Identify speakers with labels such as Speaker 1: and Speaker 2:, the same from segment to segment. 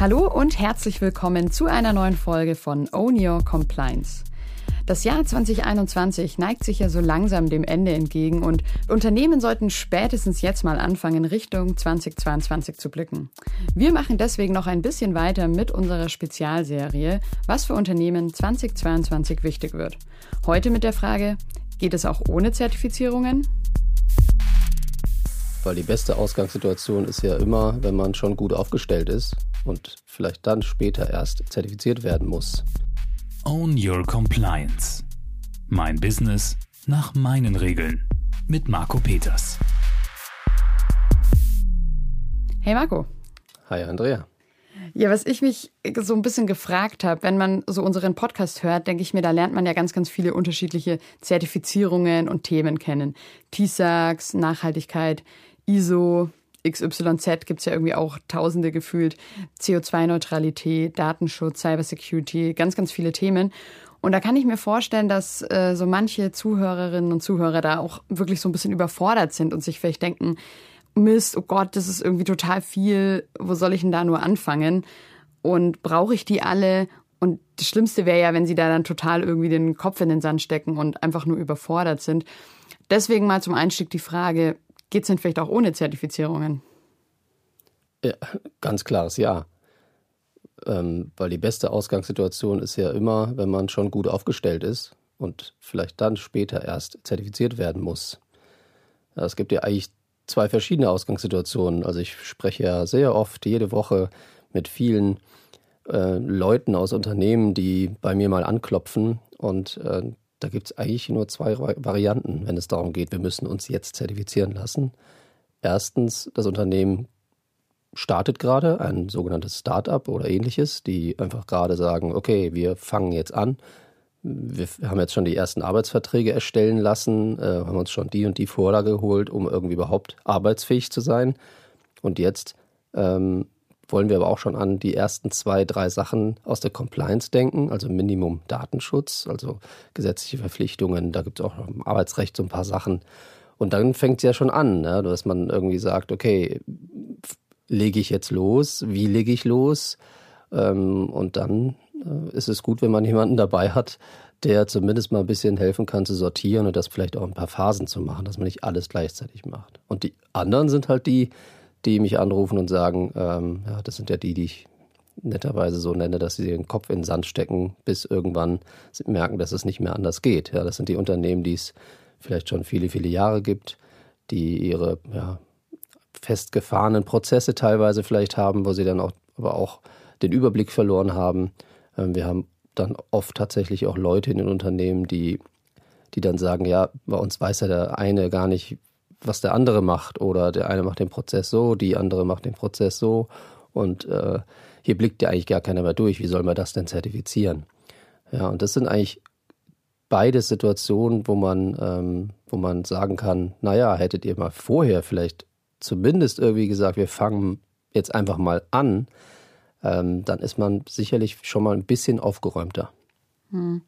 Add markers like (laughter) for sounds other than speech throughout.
Speaker 1: Hallo und herzlich willkommen zu einer neuen Folge von Own Your Compliance. Das Jahr 2021 neigt sich ja so langsam dem Ende entgegen und Unternehmen sollten spätestens jetzt mal anfangen, Richtung 2022 zu blicken. Wir machen deswegen noch ein bisschen weiter mit unserer Spezialserie, was für Unternehmen 2022 wichtig wird. Heute mit der Frage, geht es auch ohne Zertifizierungen?
Speaker 2: Weil die beste Ausgangssituation ist ja immer, wenn man schon gut aufgestellt ist und vielleicht dann später erst zertifiziert werden muss.
Speaker 3: Own Your Compliance. Mein Business nach meinen Regeln. Mit Marco Peters.
Speaker 1: Hey Marco.
Speaker 2: Hi Andrea.
Speaker 1: Ja, was ich mich so ein bisschen gefragt habe, wenn man so unseren Podcast hört, denke ich mir, da lernt man ja ganz, ganz viele unterschiedliche Zertifizierungen und Themen kennen. TISAX, Nachhaltigkeit, ISO, XYZ gibt es ja irgendwie auch tausende gefühlt. CO2-Neutralität, Datenschutz, Cybersecurity, ganz, ganz viele Themen. Und da kann ich mir vorstellen, dass äh, so manche Zuhörerinnen und Zuhörer da auch wirklich so ein bisschen überfordert sind und sich vielleicht denken, Mist, oh Gott, das ist irgendwie total viel, wo soll ich denn da nur anfangen? Und brauche ich die alle? Und das Schlimmste wäre ja, wenn sie da dann total irgendwie den Kopf in den Sand stecken und einfach nur überfordert sind. Deswegen mal zum Einstieg die Frage, Geht es denn vielleicht auch ohne Zertifizierungen?
Speaker 2: Ja, ganz klares Ja. Ähm, weil die beste Ausgangssituation ist ja immer, wenn man schon gut aufgestellt ist und vielleicht dann später erst zertifiziert werden muss. Es gibt ja eigentlich zwei verschiedene Ausgangssituationen. Also ich spreche ja sehr oft jede Woche mit vielen äh, Leuten aus Unternehmen, die bei mir mal anklopfen und äh, da gibt es eigentlich nur zwei Varianten, wenn es darum geht, wir müssen uns jetzt zertifizieren lassen. Erstens, das Unternehmen startet gerade, ein sogenanntes Start-up oder ähnliches, die einfach gerade sagen, okay, wir fangen jetzt an. Wir haben jetzt schon die ersten Arbeitsverträge erstellen lassen, äh, haben uns schon die und die Vorlage geholt, um irgendwie überhaupt arbeitsfähig zu sein. Und jetzt ähm, wollen wir aber auch schon an die ersten zwei, drei Sachen aus der Compliance denken, also Minimum Datenschutz, also gesetzliche Verpflichtungen, da gibt es auch im Arbeitsrecht so ein paar Sachen. Und dann fängt es ja schon an, ne, dass man irgendwie sagt, okay, lege ich jetzt los, wie lege ich los? Ähm, und dann äh, ist es gut, wenn man jemanden dabei hat, der zumindest mal ein bisschen helfen kann zu sortieren und das vielleicht auch ein paar Phasen zu machen, dass man nicht alles gleichzeitig macht. Und die anderen sind halt die, die mich anrufen und sagen, ähm, ja, das sind ja die, die ich netterweise so nenne, dass sie den Kopf in den Sand stecken, bis irgendwann merken, dass es nicht mehr anders geht. Ja, das sind die Unternehmen, die es vielleicht schon viele, viele Jahre gibt, die ihre ja, festgefahrenen Prozesse teilweise vielleicht haben, wo sie dann auch, aber auch den Überblick verloren haben. Ähm, wir haben dann oft tatsächlich auch Leute in den Unternehmen, die, die dann sagen, ja, bei uns weiß ja der eine gar nicht, was der andere macht. Oder der eine macht den Prozess so, die andere macht den Prozess so. Und äh, hier blickt ja eigentlich gar keiner mehr durch. Wie soll man das denn zertifizieren? Ja, und das sind eigentlich beide Situationen, wo man, ähm, wo man sagen kann, naja, hättet ihr mal vorher vielleicht zumindest irgendwie gesagt, wir fangen jetzt einfach mal an, ähm, dann ist man sicherlich schon mal ein bisschen aufgeräumter.
Speaker 1: Hm.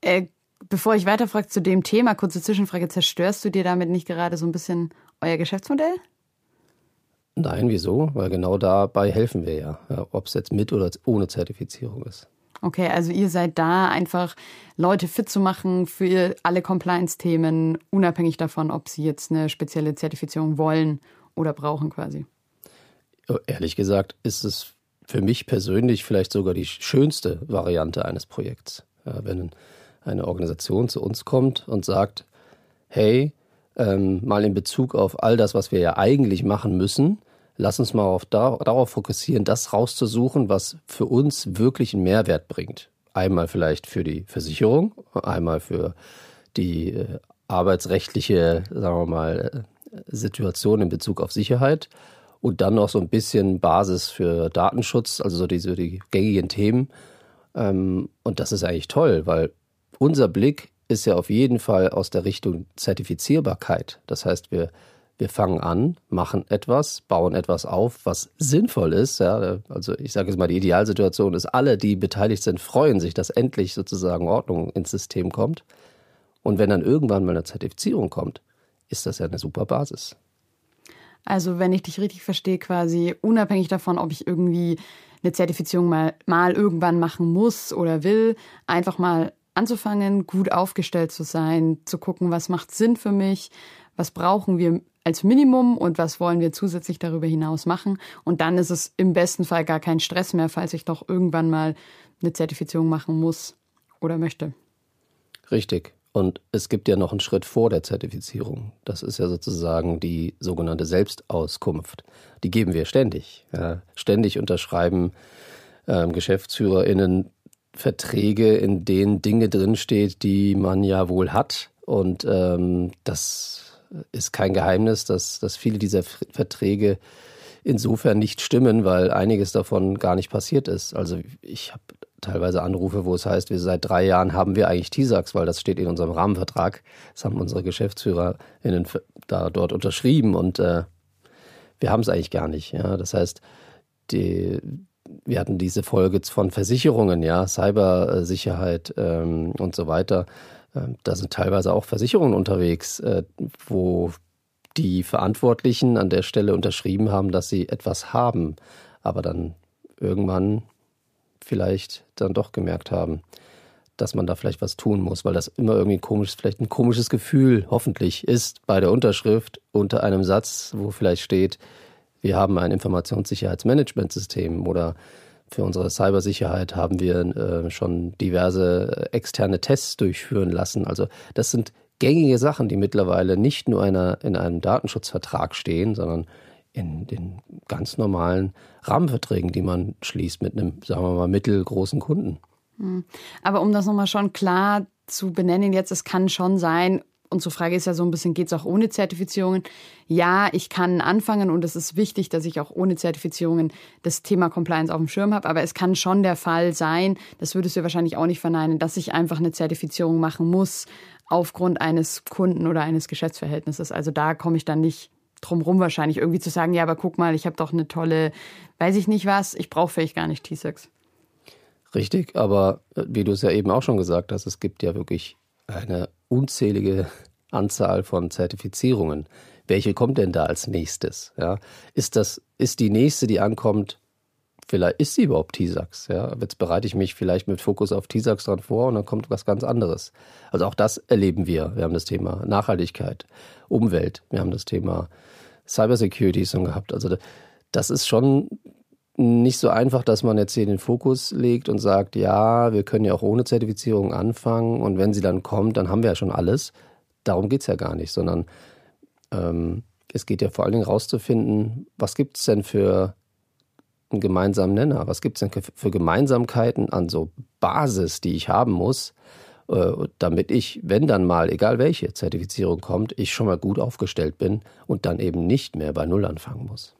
Speaker 1: Äh, Bevor ich weiterfrage zu dem Thema, kurze Zwischenfrage, zerstörst du dir damit nicht gerade so ein bisschen euer Geschäftsmodell?
Speaker 2: Nein, wieso? Weil genau dabei helfen wir ja, ob es jetzt mit oder ohne Zertifizierung ist.
Speaker 1: Okay, also ihr seid da einfach Leute fit zu machen für alle Compliance-Themen, unabhängig davon, ob sie jetzt eine spezielle Zertifizierung wollen oder brauchen quasi.
Speaker 2: Ehrlich gesagt ist es für mich persönlich vielleicht sogar die schönste Variante eines Projekts. Wenn eine Organisation zu uns kommt und sagt, hey, ähm, mal in Bezug auf all das, was wir ja eigentlich machen müssen, lass uns mal auf, darauf fokussieren, das rauszusuchen, was für uns wirklich einen Mehrwert bringt. Einmal vielleicht für die Versicherung, einmal für die äh, arbeitsrechtliche, sagen wir mal, äh, Situation in Bezug auf Sicherheit und dann noch so ein bisschen Basis für Datenschutz, also so die, so die gängigen Themen. Ähm, und das ist eigentlich toll, weil unser Blick ist ja auf jeden Fall aus der Richtung Zertifizierbarkeit. Das heißt, wir, wir fangen an, machen etwas, bauen etwas auf, was sinnvoll ist. Ja, also ich sage jetzt mal, die Idealsituation ist, alle, die beteiligt sind, freuen sich, dass endlich sozusagen Ordnung ins System kommt. Und wenn dann irgendwann mal eine Zertifizierung kommt, ist das ja eine super Basis.
Speaker 1: Also wenn ich dich richtig verstehe, quasi unabhängig davon, ob ich irgendwie eine Zertifizierung mal, mal irgendwann machen muss oder will, einfach mal anzufangen, gut aufgestellt zu sein, zu gucken, was macht Sinn für mich, was brauchen wir als Minimum und was wollen wir zusätzlich darüber hinaus machen. Und dann ist es im besten Fall gar kein Stress mehr, falls ich doch irgendwann mal eine Zertifizierung machen muss oder möchte.
Speaker 2: Richtig. Und es gibt ja noch einen Schritt vor der Zertifizierung. Das ist ja sozusagen die sogenannte Selbstauskunft. Die geben wir ständig. Ja. Ständig unterschreiben ähm, GeschäftsführerInnen Verträge, in denen Dinge drinsteht, die man ja wohl hat. Und ähm, das ist kein Geheimnis, dass, dass viele dieser Verträge insofern nicht stimmen, weil einiges davon gar nicht passiert ist. Also ich habe teilweise Anrufe, wo es heißt, wir seit drei Jahren haben wir eigentlich TISAX, weil das steht in unserem Rahmenvertrag. Das haben unsere GeschäftsführerInnen da dort unterschrieben und äh, wir haben es eigentlich gar nicht. Ja, das heißt, die, wir hatten diese Folge von Versicherungen, ja, Cybersicherheit ähm, und so weiter. Ähm, da sind teilweise auch Versicherungen unterwegs, äh, wo die Verantwortlichen an der Stelle unterschrieben haben, dass sie etwas haben, aber dann irgendwann vielleicht dann doch gemerkt haben, dass man da vielleicht was tun muss, weil das immer irgendwie komisch, vielleicht ein komisches Gefühl hoffentlich ist bei der Unterschrift unter einem Satz, wo vielleicht steht, wir haben ein Informationssicherheitsmanagementsystem oder für unsere Cybersicherheit haben wir äh, schon diverse externe Tests durchführen lassen. Also das sind gängige Sachen, die mittlerweile nicht nur einer, in einem Datenschutzvertrag stehen, sondern in den ganz normalen Rahmenverträgen, die man schließt mit einem, sagen wir mal, mittelgroßen Kunden.
Speaker 1: Hm. Aber um das nochmal schon klar zu benennen, jetzt, es kann schon sein, unsere Frage ist ja so ein bisschen, geht es auch ohne Zertifizierungen? Ja, ich kann anfangen und es ist wichtig, dass ich auch ohne Zertifizierungen das Thema Compliance auf dem Schirm habe. Aber es kann schon der Fall sein, das würdest du wahrscheinlich auch nicht verneinen, dass ich einfach eine Zertifizierung machen muss aufgrund eines Kunden oder eines Geschäftsverhältnisses. Also da komme ich dann nicht drumrum wahrscheinlich irgendwie zu sagen, ja, aber guck mal, ich habe doch eine tolle, weiß ich nicht was, ich brauche vielleicht gar nicht T-Sex.
Speaker 2: Richtig, aber äh, wie du es ja eben auch schon gesagt hast, es gibt ja wirklich eine unzählige Anzahl von Zertifizierungen. Welche kommt denn da als nächstes? Ja, ist das, ist die nächste, die ankommt, vielleicht ist sie überhaupt TISAX? Ja, jetzt bereite ich mich vielleicht mit Fokus auf TISAX dran vor und dann kommt was ganz anderes. Also auch das erleben wir. Wir haben das Thema Nachhaltigkeit, Umwelt, wir haben das Thema Cybersecurity schon gehabt. Also das ist schon nicht so einfach, dass man jetzt hier den Fokus legt und sagt, ja, wir können ja auch ohne Zertifizierung anfangen und wenn sie dann kommt, dann haben wir ja schon alles. Darum geht es ja gar nicht, sondern ähm, es geht ja vor allen Dingen rauszufinden, was gibt es denn für einen gemeinsamen Nenner? Was gibt es denn für Gemeinsamkeiten an so Basis, die ich haben muss, äh, damit ich, wenn dann mal, egal welche Zertifizierung kommt, ich schon mal gut aufgestellt bin und dann eben nicht mehr bei Null anfangen muss.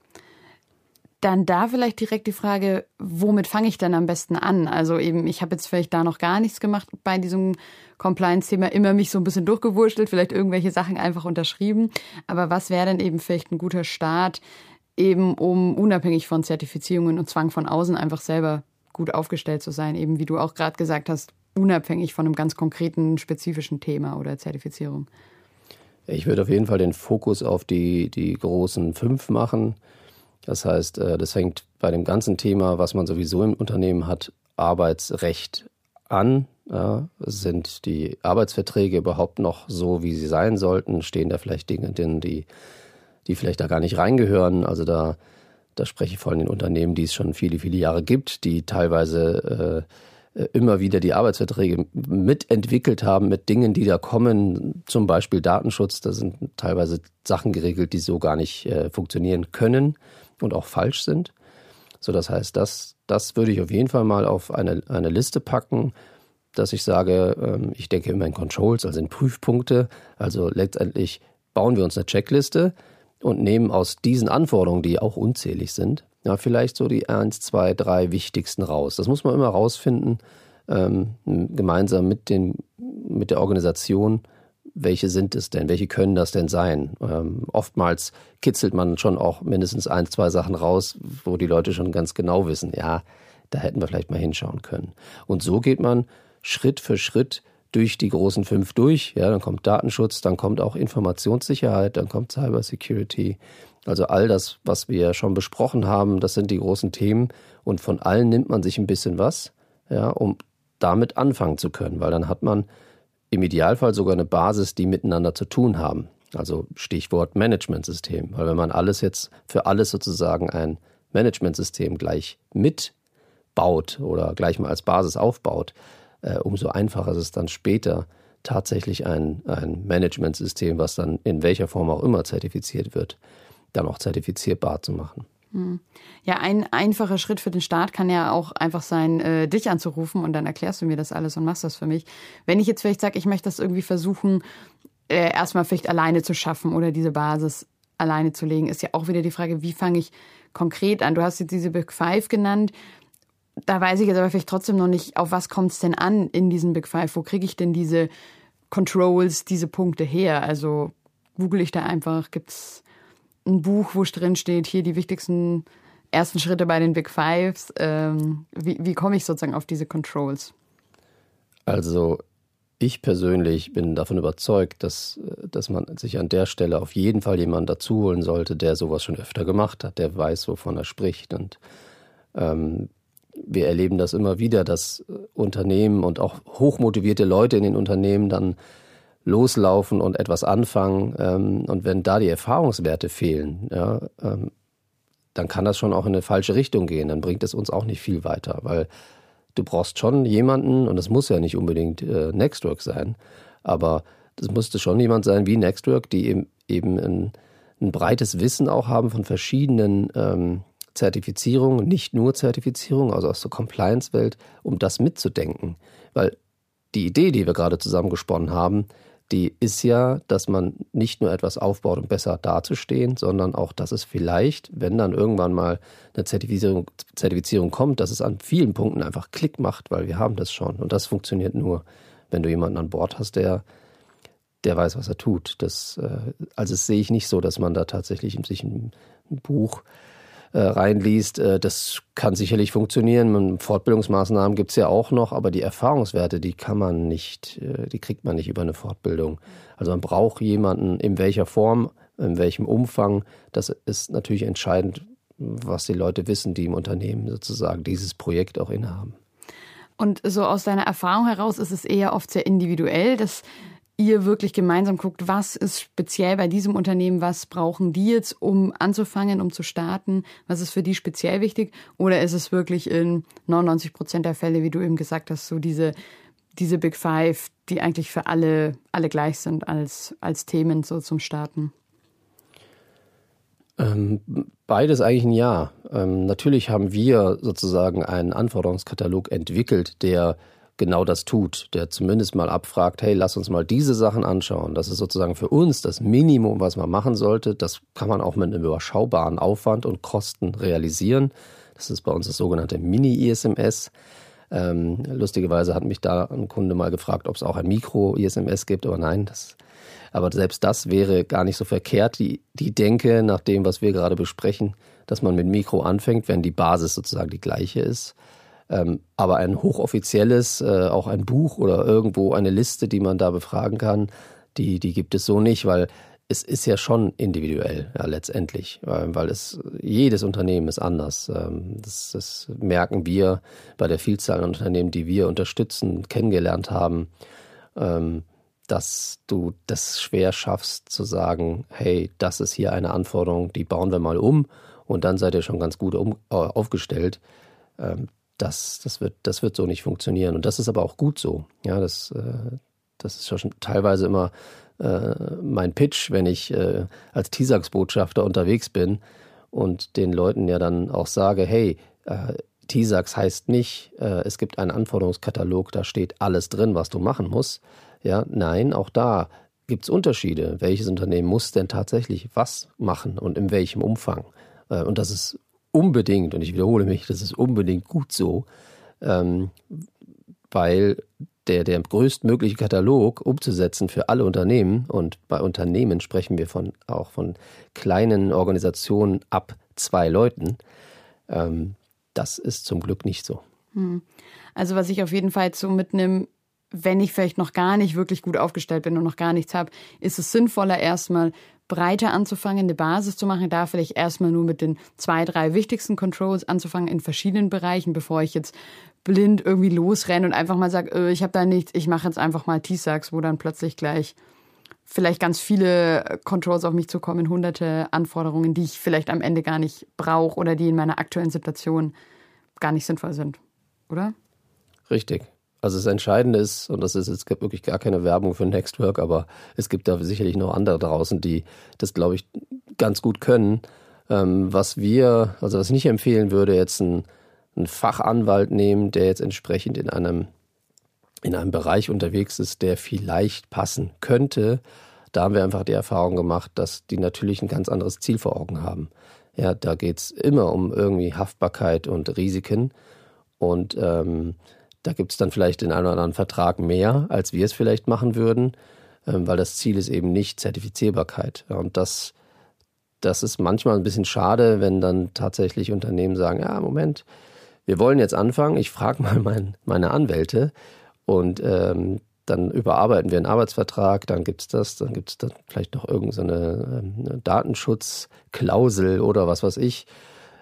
Speaker 1: Dann da vielleicht direkt die Frage, womit fange ich denn am besten an? Also eben, ich habe jetzt vielleicht da noch gar nichts gemacht bei diesem Compliance-Thema, immer mich so ein bisschen durchgewurschtelt, vielleicht irgendwelche Sachen einfach unterschrieben. Aber was wäre denn eben vielleicht ein guter Start, eben um unabhängig von Zertifizierungen und Zwang von außen einfach selber gut aufgestellt zu sein, eben wie du auch gerade gesagt hast, unabhängig von einem ganz konkreten, spezifischen Thema oder Zertifizierung?
Speaker 2: Ich würde auf jeden Fall den Fokus auf die, die großen fünf machen. Das heißt, äh, das fängt bei dem ganzen Thema, was man sowieso im Unternehmen hat, Arbeitsrecht an. Ja, sind die Arbeitsverträge überhaupt noch so, wie sie sein sollten? Stehen da vielleicht Dinge drin, die, die vielleicht da gar nicht reingehören? Also da, da spreche ich von den Unternehmen, die es schon viele, viele Jahre gibt, die teilweise äh, immer wieder die Arbeitsverträge mitentwickelt haben mit Dingen, die da kommen, zum Beispiel Datenschutz. Da sind teilweise Sachen geregelt, die so gar nicht äh, funktionieren können und auch falsch sind. So, das heißt, das, das würde ich auf jeden Fall mal auf eine, eine Liste packen, dass ich sage, ähm, ich denke immer in Controls, also in Prüfpunkte. Also letztendlich bauen wir uns eine Checkliste und nehmen aus diesen Anforderungen, die auch unzählig sind, ja, vielleicht so die eins, zwei, drei wichtigsten raus. Das muss man immer rausfinden, ähm, gemeinsam mit, den, mit der Organisation welche sind es denn? Welche können das denn sein? Ähm, oftmals kitzelt man schon auch mindestens ein, zwei Sachen raus, wo die Leute schon ganz genau wissen, ja, da hätten wir vielleicht mal hinschauen können. Und so geht man Schritt für Schritt durch die großen fünf durch. Ja, dann kommt Datenschutz, dann kommt auch Informationssicherheit, dann kommt Cybersecurity. Also all das, was wir schon besprochen haben, das sind die großen Themen und von allen nimmt man sich ein bisschen was, ja, um damit anfangen zu können, weil dann hat man im Idealfall sogar eine Basis, die miteinander zu tun haben. Also Stichwort Managementsystem, weil wenn man alles jetzt für alles sozusagen ein Managementsystem gleich mitbaut oder gleich mal als Basis aufbaut, äh, umso einfacher ist es dann später tatsächlich ein, ein Managementsystem, was dann in welcher Form auch immer zertifiziert wird, dann auch zertifizierbar zu machen.
Speaker 1: Hm. Ja, ein einfacher Schritt für den Start kann ja auch einfach sein, äh, dich anzurufen und dann erklärst du mir das alles und machst das für mich. Wenn ich jetzt vielleicht sage, ich möchte das irgendwie versuchen, äh, erstmal vielleicht alleine zu schaffen oder diese Basis alleine zu legen, ist ja auch wieder die Frage, wie fange ich konkret an? Du hast jetzt diese Big Five genannt. Da weiß ich jetzt aber vielleicht trotzdem noch nicht, auf was kommt es denn an in diesen Big Five? Wo kriege ich denn diese Controls, diese Punkte her? Also google ich da einfach, gibt es ein Buch, wo drin steht, hier die wichtigsten ersten Schritte bei den Big Fives. Ähm, wie, wie komme ich sozusagen auf diese Controls?
Speaker 2: Also ich persönlich bin davon überzeugt, dass, dass man sich an der Stelle auf jeden Fall jemanden dazu holen sollte, der sowas schon öfter gemacht hat, der weiß, wovon er spricht. Und ähm, wir erleben das immer wieder, dass Unternehmen und auch hochmotivierte Leute in den Unternehmen dann loslaufen und etwas anfangen. Ähm, und wenn da die Erfahrungswerte fehlen, ja, ähm, dann kann das schon auch in eine falsche Richtung gehen. Dann bringt es uns auch nicht viel weiter, weil du brauchst schon jemanden, und das muss ja nicht unbedingt äh, Nextwork sein, aber das musste schon jemand sein wie Nextwork, die eben, eben ein, ein breites Wissen auch haben von verschiedenen ähm, Zertifizierungen, nicht nur Zertifizierungen, also aus der Compliance-Welt, um das mitzudenken. Weil die Idee, die wir gerade zusammengesponnen haben, die ist ja, dass man nicht nur etwas aufbaut, um besser dazustehen, sondern auch, dass es vielleicht, wenn dann irgendwann mal eine Zertifizierung, Zertifizierung kommt, dass es an vielen Punkten einfach Klick macht, weil wir haben das schon. Und das funktioniert nur, wenn du jemanden an Bord hast, der, der weiß, was er tut. Das, äh, also das sehe ich nicht so, dass man da tatsächlich sich ein, ein Buch äh, reinliest. Äh, das kann sicherlich funktionieren. Fortbildungsmaßnahmen gibt es ja auch noch, aber die Erfahrungswerte, die kann man nicht, äh, die kriegt man nicht über eine Fortbildung. Also man braucht jemanden, in welcher Form, in welchem Umfang. Das ist natürlich entscheidend, was die Leute wissen, die im Unternehmen sozusagen dieses Projekt auch innehaben.
Speaker 1: Und so aus deiner Erfahrung heraus ist es eher oft sehr individuell, dass ihr wirklich gemeinsam guckt, was ist speziell bei diesem Unternehmen, was brauchen die jetzt, um anzufangen, um zu starten, was ist für die speziell wichtig? Oder ist es wirklich in 99 Prozent der Fälle, wie du eben gesagt hast, so diese, diese Big Five, die eigentlich für alle, alle gleich sind als, als Themen so zum Starten?
Speaker 2: Ähm, beides eigentlich ein Ja. Ähm, natürlich haben wir sozusagen einen Anforderungskatalog entwickelt, der genau das tut, der zumindest mal abfragt, hey, lass uns mal diese Sachen anschauen. Das ist sozusagen für uns das Minimum, was man machen sollte. Das kann man auch mit einem überschaubaren Aufwand und Kosten realisieren. Das ist bei uns das sogenannte Mini-ISMS. Ähm, lustigerweise hat mich da ein Kunde mal gefragt, ob es auch ein Mikro-ISMS gibt, aber nein, das, aber selbst das wäre gar nicht so verkehrt. Die, die Denke nach dem, was wir gerade besprechen, dass man mit Mikro anfängt, wenn die Basis sozusagen die gleiche ist. Ähm, aber ein hochoffizielles, äh, auch ein Buch oder irgendwo eine Liste, die man da befragen kann, die, die gibt es so nicht, weil es ist ja schon individuell, ja, letztendlich, weil es jedes Unternehmen ist anders. Ähm, das, das merken wir bei der Vielzahl an Unternehmen, die wir unterstützen, kennengelernt haben, ähm, dass du das schwer schaffst zu sagen, hey, das ist hier eine Anforderung, die bauen wir mal um und dann seid ihr schon ganz gut äh, aufgestellt. Das, das, wird, das wird so nicht funktionieren. Und das ist aber auch gut so. Ja, das, äh, das ist schon teilweise immer äh, mein Pitch, wenn ich äh, als TISAX-Botschafter unterwegs bin und den Leuten ja dann auch sage, hey, äh, TISAX heißt nicht, äh, es gibt einen Anforderungskatalog, da steht alles drin, was du machen musst. Ja, nein, auch da gibt es Unterschiede. Welches Unternehmen muss denn tatsächlich was machen und in welchem Umfang? Und das ist unbedingt, und ich wiederhole mich, das ist unbedingt gut so, ähm, weil der, der größtmögliche Katalog umzusetzen für alle Unternehmen, und bei Unternehmen sprechen wir von, auch von kleinen Organisationen ab zwei Leuten, ähm, das ist zum Glück nicht so. Hm.
Speaker 1: Also was ich auf jeden Fall so mitnehme, wenn ich vielleicht noch gar nicht wirklich gut aufgestellt bin und noch gar nichts habe, ist es sinnvoller erstmal breiter anzufangen, eine Basis zu machen, da vielleicht erstmal nur mit den zwei, drei wichtigsten Controls anzufangen in verschiedenen Bereichen, bevor ich jetzt blind irgendwie losrenne und einfach mal sage, äh, ich habe da nichts, ich mache jetzt einfach mal T-Sax, wo dann plötzlich gleich vielleicht ganz viele Controls auf mich zukommen, hunderte Anforderungen, die ich vielleicht am Ende gar nicht brauche oder die in meiner aktuellen Situation gar nicht sinnvoll sind, oder?
Speaker 2: Richtig. Also das Entscheidende ist, und das ist jetzt wirklich gar keine Werbung für Nextwork, aber es gibt da sicherlich noch andere draußen, die das, glaube ich, ganz gut können. Ähm, was wir, also was ich nicht empfehlen würde, jetzt einen, einen Fachanwalt nehmen, der jetzt entsprechend in einem in einem Bereich unterwegs ist, der vielleicht passen könnte, da haben wir einfach die Erfahrung gemacht, dass die natürlich ein ganz anderes Ziel vor Augen haben. Ja, da geht es immer um irgendwie Haftbarkeit und Risiken. Und ähm, da gibt es dann vielleicht den einen oder anderen Vertrag mehr, als wir es vielleicht machen würden, ähm, weil das Ziel ist eben nicht Zertifizierbarkeit. Und das, das ist manchmal ein bisschen schade, wenn dann tatsächlich Unternehmen sagen, ja, Moment, wir wollen jetzt anfangen, ich frage mal mein, meine Anwälte, und ähm, dann überarbeiten wir einen Arbeitsvertrag, dann gibt es das, dann gibt es dann vielleicht noch irgendeine so ähm, Datenschutzklausel oder was weiß ich.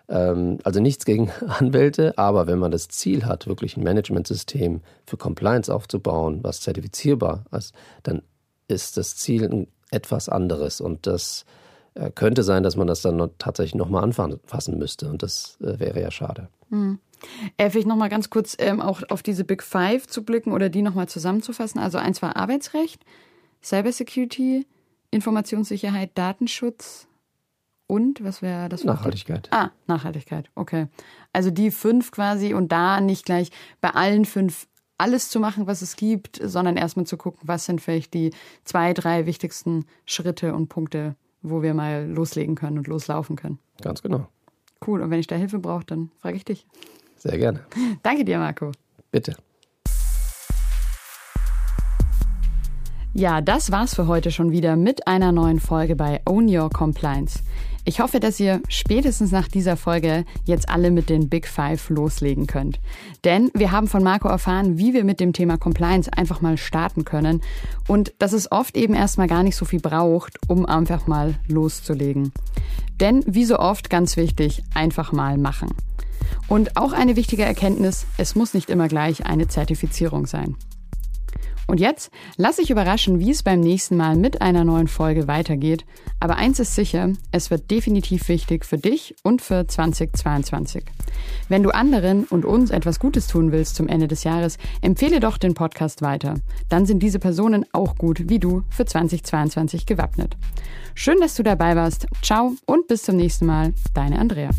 Speaker 2: Ähm, also nichts gegen (laughs) Anwälte, aber wenn man das Ziel hat, wirklich ein Managementsystem für Compliance aufzubauen, was zertifizierbar ist, dann ist das Ziel etwas anderes. Und das äh, könnte sein, dass man das dann noch, tatsächlich nochmal anfassen müsste. Und das äh, wäre ja schade.
Speaker 1: Mhm. Vielleicht nochmal ganz kurz ähm, auch auf diese Big Five zu blicken oder die nochmal zusammenzufassen. Also eins war Arbeitsrecht, Cybersecurity, Informationssicherheit, Datenschutz und was wäre das?
Speaker 2: Nachhaltigkeit.
Speaker 1: Ah, Nachhaltigkeit. Okay. Also die fünf quasi und da nicht gleich bei allen fünf alles zu machen, was es gibt, sondern erstmal zu gucken, was sind vielleicht die zwei, drei wichtigsten Schritte und Punkte, wo wir mal loslegen können und loslaufen können.
Speaker 2: Ganz genau.
Speaker 1: Cool. Und wenn ich da Hilfe brauche, dann frage ich dich.
Speaker 2: Sehr gerne. (laughs)
Speaker 1: Danke dir, Marco.
Speaker 2: Bitte.
Speaker 1: Ja, das war's für heute schon wieder mit einer neuen Folge bei Own Your Compliance. Ich hoffe, dass ihr spätestens nach dieser Folge jetzt alle mit den Big Five loslegen könnt. Denn wir haben von Marco erfahren, wie wir mit dem Thema Compliance einfach mal starten können und dass es oft eben erstmal gar nicht so viel braucht, um einfach mal loszulegen. Denn wie so oft ganz wichtig, einfach mal machen. Und auch eine wichtige Erkenntnis, es muss nicht immer gleich eine Zertifizierung sein. Und jetzt lass dich überraschen, wie es beim nächsten Mal mit einer neuen Folge weitergeht. Aber eins ist sicher, es wird definitiv wichtig für dich und für 2022. Wenn du anderen und uns etwas Gutes tun willst zum Ende des Jahres, empfehle doch den Podcast weiter. Dann sind diese Personen auch gut wie du für 2022 gewappnet. Schön, dass du dabei warst. Ciao und bis zum nächsten Mal. Deine Andrea.